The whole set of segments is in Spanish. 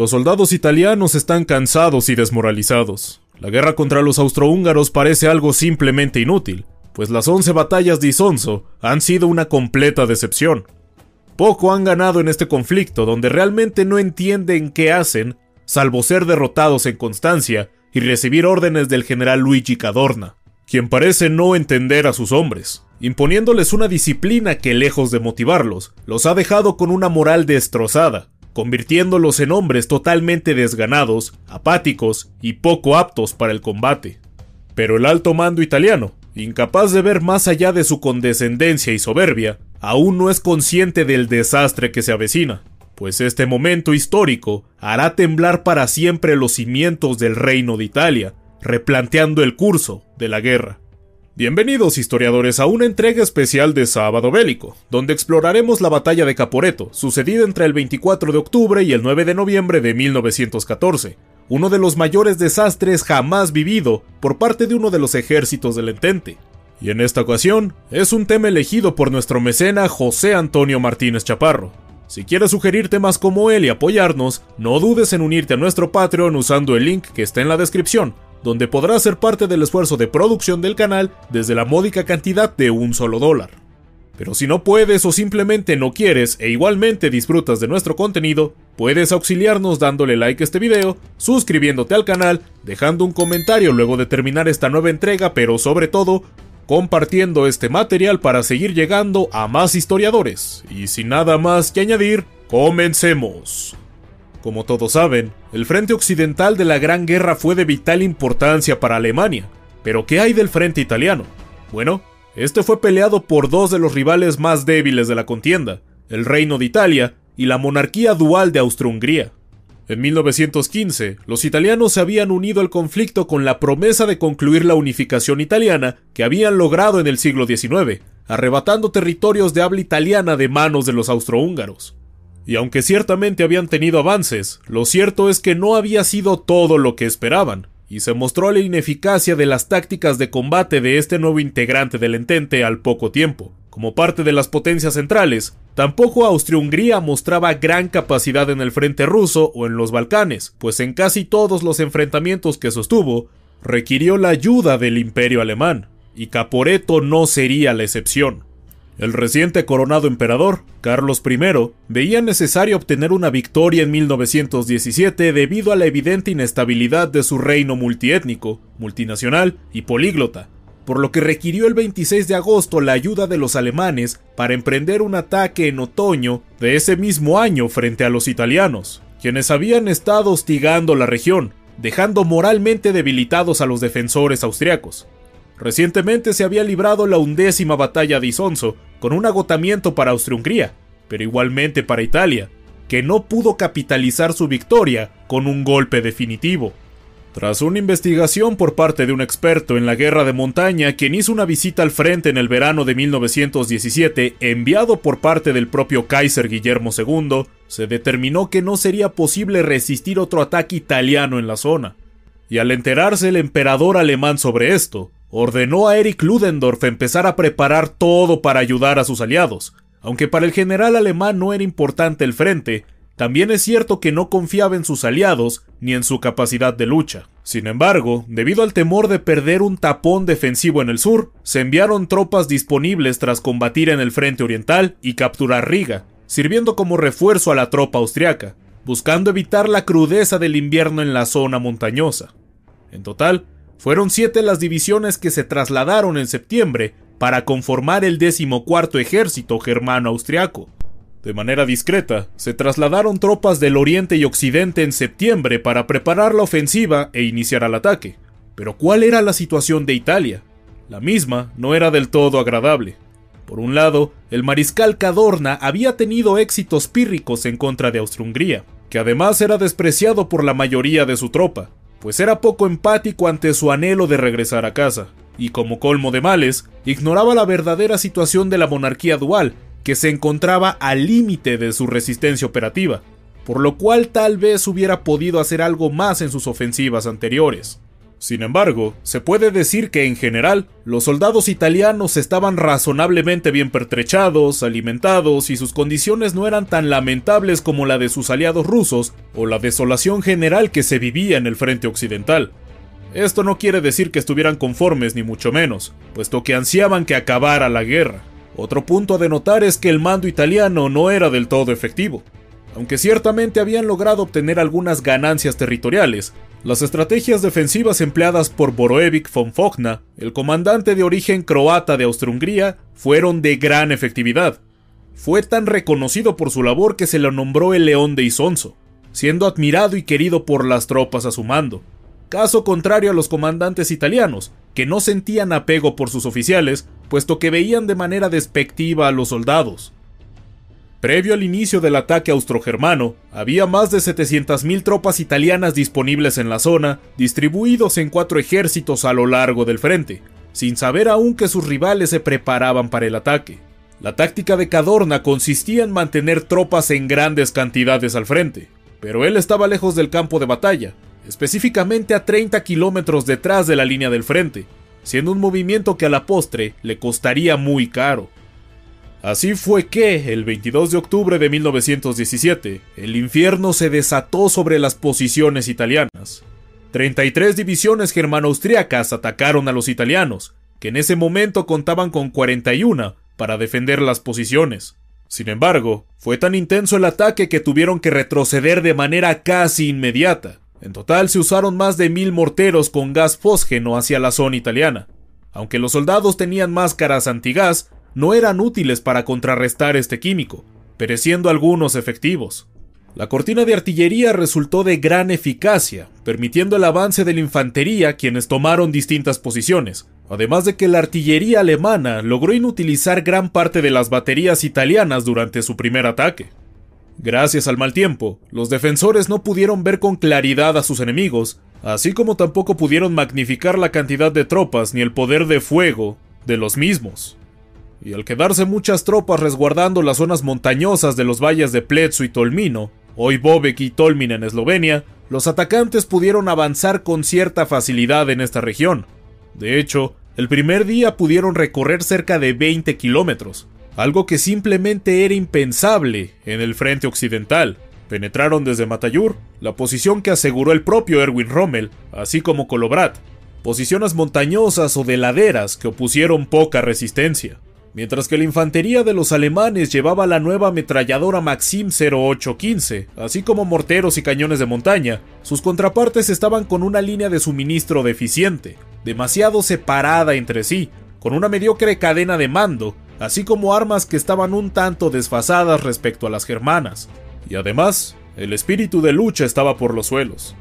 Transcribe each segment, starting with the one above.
Los soldados italianos están cansados y desmoralizados. La guerra contra los austrohúngaros parece algo simplemente inútil, pues las 11 batallas de Isonzo han sido una completa decepción. Poco han ganado en este conflicto donde realmente no entienden qué hacen, salvo ser derrotados en Constancia y recibir órdenes del general Luigi Cadorna, quien parece no entender a sus hombres, imponiéndoles una disciplina que lejos de motivarlos, los ha dejado con una moral destrozada, convirtiéndolos en hombres totalmente desganados, apáticos y poco aptos para el combate. Pero el alto mando italiano, incapaz de ver más allá de su condescendencia y soberbia, aún no es consciente del desastre que se avecina, pues este momento histórico hará temblar para siempre los cimientos del reino de Italia, replanteando el curso de la guerra. Bienvenidos historiadores a una entrega especial de Sábado Bélico, donde exploraremos la batalla de Caporeto, sucedida entre el 24 de octubre y el 9 de noviembre de 1914, uno de los mayores desastres jamás vivido por parte de uno de los ejércitos del Entente. Y en esta ocasión, es un tema elegido por nuestro mecena José Antonio Martínez Chaparro. Si quieres sugerir temas como él y apoyarnos, no dudes en unirte a nuestro Patreon usando el link que está en la descripción, donde podrás ser parte del esfuerzo de producción del canal desde la módica cantidad de un solo dólar. Pero si no puedes o simplemente no quieres e igualmente disfrutas de nuestro contenido, puedes auxiliarnos dándole like a este video, suscribiéndote al canal, dejando un comentario luego de terminar esta nueva entrega, pero sobre todo, compartiendo este material para seguir llegando a más historiadores. Y sin nada más que añadir, comencemos. Como todos saben, el frente occidental de la Gran Guerra fue de vital importancia para Alemania. Pero ¿qué hay del frente italiano? Bueno, este fue peleado por dos de los rivales más débiles de la contienda, el Reino de Italia y la monarquía dual de Austro-Hungría. En 1915, los italianos se habían unido al conflicto con la promesa de concluir la unificación italiana que habían logrado en el siglo XIX, arrebatando territorios de habla italiana de manos de los austrohúngaros. Y aunque ciertamente habían tenido avances, lo cierto es que no había sido todo lo que esperaban, y se mostró la ineficacia de las tácticas de combate de este nuevo integrante del entente al poco tiempo. Como parte de las potencias centrales, tampoco Austria-Hungría mostraba gran capacidad en el frente ruso o en los Balcanes, pues en casi todos los enfrentamientos que sostuvo, requirió la ayuda del imperio alemán, y Caporeto no sería la excepción. El reciente coronado emperador, Carlos I, veía necesario obtener una victoria en 1917 debido a la evidente inestabilidad de su reino multiétnico, multinacional y políglota, por lo que requirió el 26 de agosto la ayuda de los alemanes para emprender un ataque en otoño de ese mismo año frente a los italianos, quienes habían estado hostigando la región, dejando moralmente debilitados a los defensores austriacos. Recientemente se había librado la undécima batalla de Isonzo, con un agotamiento para Austria-Hungría, pero igualmente para Italia, que no pudo capitalizar su victoria con un golpe definitivo. Tras una investigación por parte de un experto en la guerra de montaña, quien hizo una visita al frente en el verano de 1917, enviado por parte del propio Kaiser Guillermo II, se determinó que no sería posible resistir otro ataque italiano en la zona. Y al enterarse el emperador alemán sobre esto, ordenó a Erich Ludendorff empezar a preparar todo para ayudar a sus aliados. Aunque para el general alemán no era importante el frente, también es cierto que no confiaba en sus aliados ni en su capacidad de lucha. Sin embargo, debido al temor de perder un tapón defensivo en el sur, se enviaron tropas disponibles tras combatir en el frente oriental y capturar Riga, sirviendo como refuerzo a la tropa austriaca, buscando evitar la crudeza del invierno en la zona montañosa. En total, fueron siete las divisiones que se trasladaron en septiembre para conformar el decimocuarto ejército germano-austriaco. De manera discreta, se trasladaron tropas del oriente y occidente en septiembre para preparar la ofensiva e iniciar el ataque. Pero ¿cuál era la situación de Italia? La misma no era del todo agradable. Por un lado, el mariscal Cadorna había tenido éxitos pírricos en contra de Austria-Hungría, que además era despreciado por la mayoría de su tropa, pues era poco empático ante su anhelo de regresar a casa, y como colmo de males, ignoraba la verdadera situación de la monarquía dual, que se encontraba al límite de su resistencia operativa, por lo cual tal vez hubiera podido hacer algo más en sus ofensivas anteriores. Sin embargo, se puede decir que en general, los soldados italianos estaban razonablemente bien pertrechados, alimentados y sus condiciones no eran tan lamentables como la de sus aliados rusos o la desolación general que se vivía en el frente occidental. Esto no quiere decir que estuvieran conformes ni mucho menos, puesto que ansiaban que acabara la guerra. Otro punto a denotar es que el mando italiano no era del todo efectivo. Aunque ciertamente habían logrado obtener algunas ganancias territoriales, las estrategias defensivas empleadas por Boroevik von Fogna, el comandante de origen croata de Austria-Hungría, fueron de gran efectividad. Fue tan reconocido por su labor que se le nombró el León de Isonzo, siendo admirado y querido por las tropas a su mando. Caso contrario a los comandantes italianos, que no sentían apego por sus oficiales, puesto que veían de manera despectiva a los soldados. Previo al inicio del ataque austrogermano, había más de 700.000 tropas italianas disponibles en la zona, distribuidos en cuatro ejércitos a lo largo del frente, sin saber aún que sus rivales se preparaban para el ataque. La táctica de Cadorna consistía en mantener tropas en grandes cantidades al frente, pero él estaba lejos del campo de batalla, específicamente a 30 kilómetros detrás de la línea del frente, siendo un movimiento que a la postre le costaría muy caro. Así fue que, el 22 de octubre de 1917, el infierno se desató sobre las posiciones italianas. 33 divisiones germano-austriacas atacaron a los italianos, que en ese momento contaban con 41 para defender las posiciones. Sin embargo, fue tan intenso el ataque que tuvieron que retroceder de manera casi inmediata. En total se usaron más de mil morteros con gas fósgeno hacia la zona italiana. Aunque los soldados tenían máscaras antigas, no eran útiles para contrarrestar este químico, pereciendo algunos efectivos. La cortina de artillería resultó de gran eficacia, permitiendo el avance de la infantería quienes tomaron distintas posiciones, además de que la artillería alemana logró inutilizar gran parte de las baterías italianas durante su primer ataque. Gracias al mal tiempo, los defensores no pudieron ver con claridad a sus enemigos, así como tampoco pudieron magnificar la cantidad de tropas ni el poder de fuego de los mismos y al quedarse muchas tropas resguardando las zonas montañosas de los valles de Pletzu y Tolmino, hoy Bobek y Tolmin en Eslovenia, los atacantes pudieron avanzar con cierta facilidad en esta región. De hecho, el primer día pudieron recorrer cerca de 20 kilómetros, algo que simplemente era impensable en el frente occidental. Penetraron desde Matayur, la posición que aseguró el propio Erwin Rommel, así como Kolobrat, posiciones montañosas o de laderas que opusieron poca resistencia. Mientras que la infantería de los alemanes llevaba la nueva ametralladora Maxim 0815, así como morteros y cañones de montaña, sus contrapartes estaban con una línea de suministro deficiente, demasiado separada entre sí, con una mediocre cadena de mando, así como armas que estaban un tanto desfasadas respecto a las germanas. Y además, el espíritu de lucha estaba por los suelos.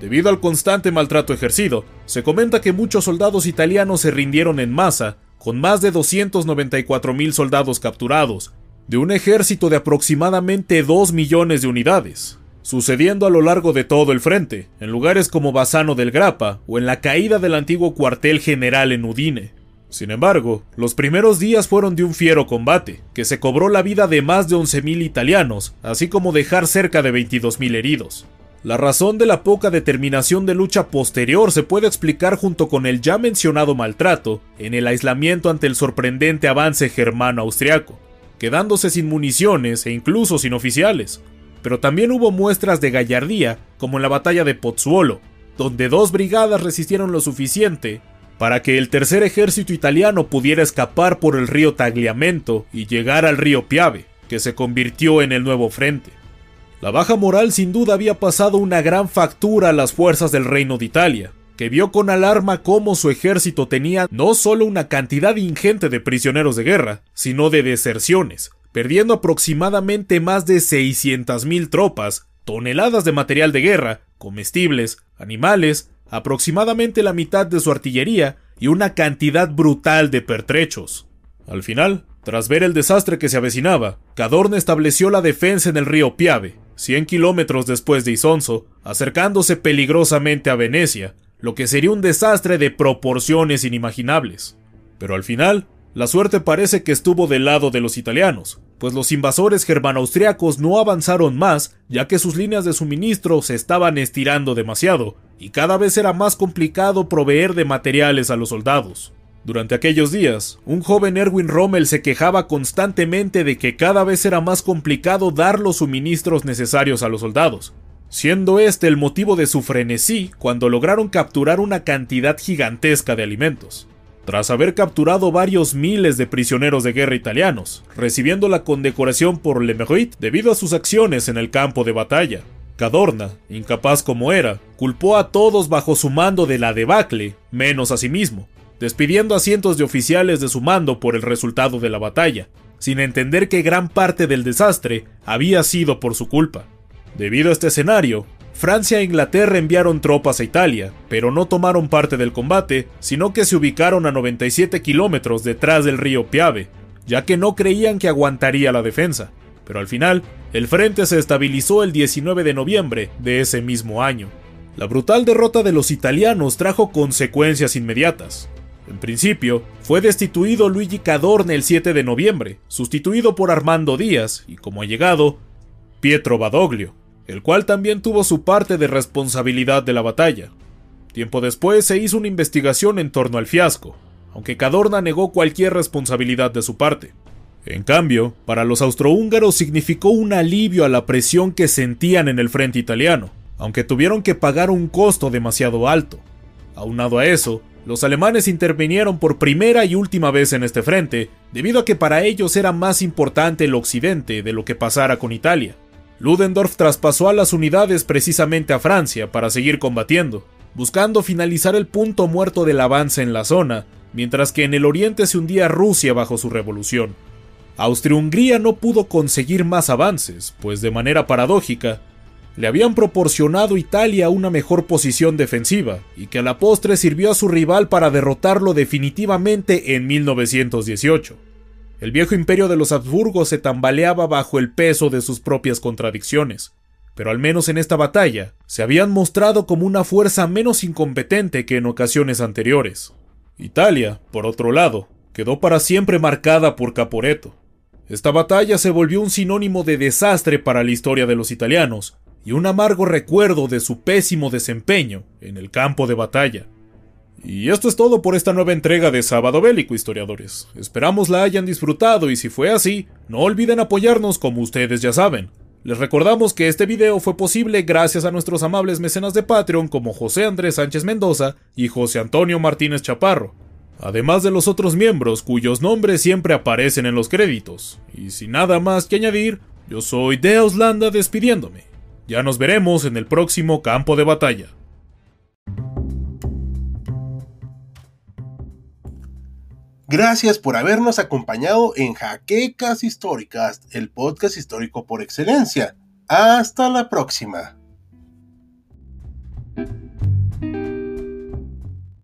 Debido al constante maltrato ejercido, se comenta que muchos soldados italianos se rindieron en masa con más de 294.000 soldados capturados, de un ejército de aproximadamente 2 millones de unidades, sucediendo a lo largo de todo el frente, en lugares como Bassano del Grappa o en la caída del antiguo cuartel general en Udine. Sin embargo, los primeros días fueron de un fiero combate, que se cobró la vida de más de 11.000 italianos, así como dejar cerca de 22.000 heridos. La razón de la poca determinación de lucha posterior se puede explicar junto con el ya mencionado maltrato en el aislamiento ante el sorprendente avance germano-austriaco, quedándose sin municiones e incluso sin oficiales. Pero también hubo muestras de gallardía, como en la batalla de Pozzuolo, donde dos brigadas resistieron lo suficiente para que el tercer ejército italiano pudiera escapar por el río Tagliamento y llegar al río Piave, que se convirtió en el nuevo frente. La baja moral sin duda había pasado una gran factura a las fuerzas del Reino de Italia, que vio con alarma cómo su ejército tenía no solo una cantidad ingente de prisioneros de guerra, sino de deserciones, perdiendo aproximadamente más de 600.000 tropas, toneladas de material de guerra, comestibles, animales, aproximadamente la mitad de su artillería y una cantidad brutal de pertrechos. Al final, tras ver el desastre que se avecinaba, Cadorna estableció la defensa en el río Piave, 100 kilómetros después de Isonzo, acercándose peligrosamente a Venecia, lo que sería un desastre de proporciones inimaginables. Pero al final, la suerte parece que estuvo del lado de los italianos, pues los invasores germano-austriacos no avanzaron más, ya que sus líneas de suministro se estaban estirando demasiado, y cada vez era más complicado proveer de materiales a los soldados. Durante aquellos días, un joven Erwin Rommel se quejaba constantemente de que cada vez era más complicado dar los suministros necesarios a los soldados, siendo este el motivo de su frenesí cuando lograron capturar una cantidad gigantesca de alimentos. Tras haber capturado varios miles de prisioneros de guerra italianos, recibiendo la condecoración por Le Mérite debido a sus acciones en el campo de batalla, Cadorna, incapaz como era, culpó a todos bajo su mando de la debacle, menos a sí mismo, despidiendo a cientos de oficiales de su mando por el resultado de la batalla, sin entender que gran parte del desastre había sido por su culpa. Debido a este escenario, Francia e Inglaterra enviaron tropas a Italia, pero no tomaron parte del combate, sino que se ubicaron a 97 kilómetros detrás del río Piave, ya que no creían que aguantaría la defensa. Pero al final, el frente se estabilizó el 19 de noviembre de ese mismo año. La brutal derrota de los italianos trajo consecuencias inmediatas. En principio, fue destituido Luigi Cadorna el 7 de noviembre, sustituido por Armando Díaz y, como ha llegado, Pietro Badoglio el cual también tuvo su parte de responsabilidad de la batalla. Tiempo después se hizo una investigación en torno al fiasco, aunque Cadorna negó cualquier responsabilidad de su parte. En cambio, para los austrohúngaros significó un alivio a la presión que sentían en el frente italiano, aunque tuvieron que pagar un costo demasiado alto. Aunado a eso, los alemanes intervinieron por primera y última vez en este frente, debido a que para ellos era más importante el occidente de lo que pasara con Italia. Ludendorff traspasó a las unidades precisamente a Francia para seguir combatiendo, buscando finalizar el punto muerto del avance en la zona, mientras que en el oriente se hundía Rusia bajo su revolución. Austria-Hungría no pudo conseguir más avances, pues de manera paradójica, le habían proporcionado Italia una mejor posición defensiva, y que a la postre sirvió a su rival para derrotarlo definitivamente en 1918. El viejo imperio de los Habsburgos se tambaleaba bajo el peso de sus propias contradicciones, pero al menos en esta batalla se habían mostrado como una fuerza menos incompetente que en ocasiones anteriores. Italia, por otro lado, quedó para siempre marcada por Caporeto. Esta batalla se volvió un sinónimo de desastre para la historia de los italianos y un amargo recuerdo de su pésimo desempeño en el campo de batalla. Y esto es todo por esta nueva entrega de Sábado Bélico, historiadores. Esperamos la hayan disfrutado y si fue así, no olviden apoyarnos como ustedes ya saben. Les recordamos que este video fue posible gracias a nuestros amables mecenas de Patreon como José Andrés Sánchez Mendoza y José Antonio Martínez Chaparro, además de los otros miembros cuyos nombres siempre aparecen en los créditos. Y sin nada más que añadir, yo soy Deoslanda despidiéndome. Ya nos veremos en el próximo campo de batalla. Gracias por habernos acompañado en Jaquecas Históricas, el podcast histórico por excelencia. Hasta la próxima.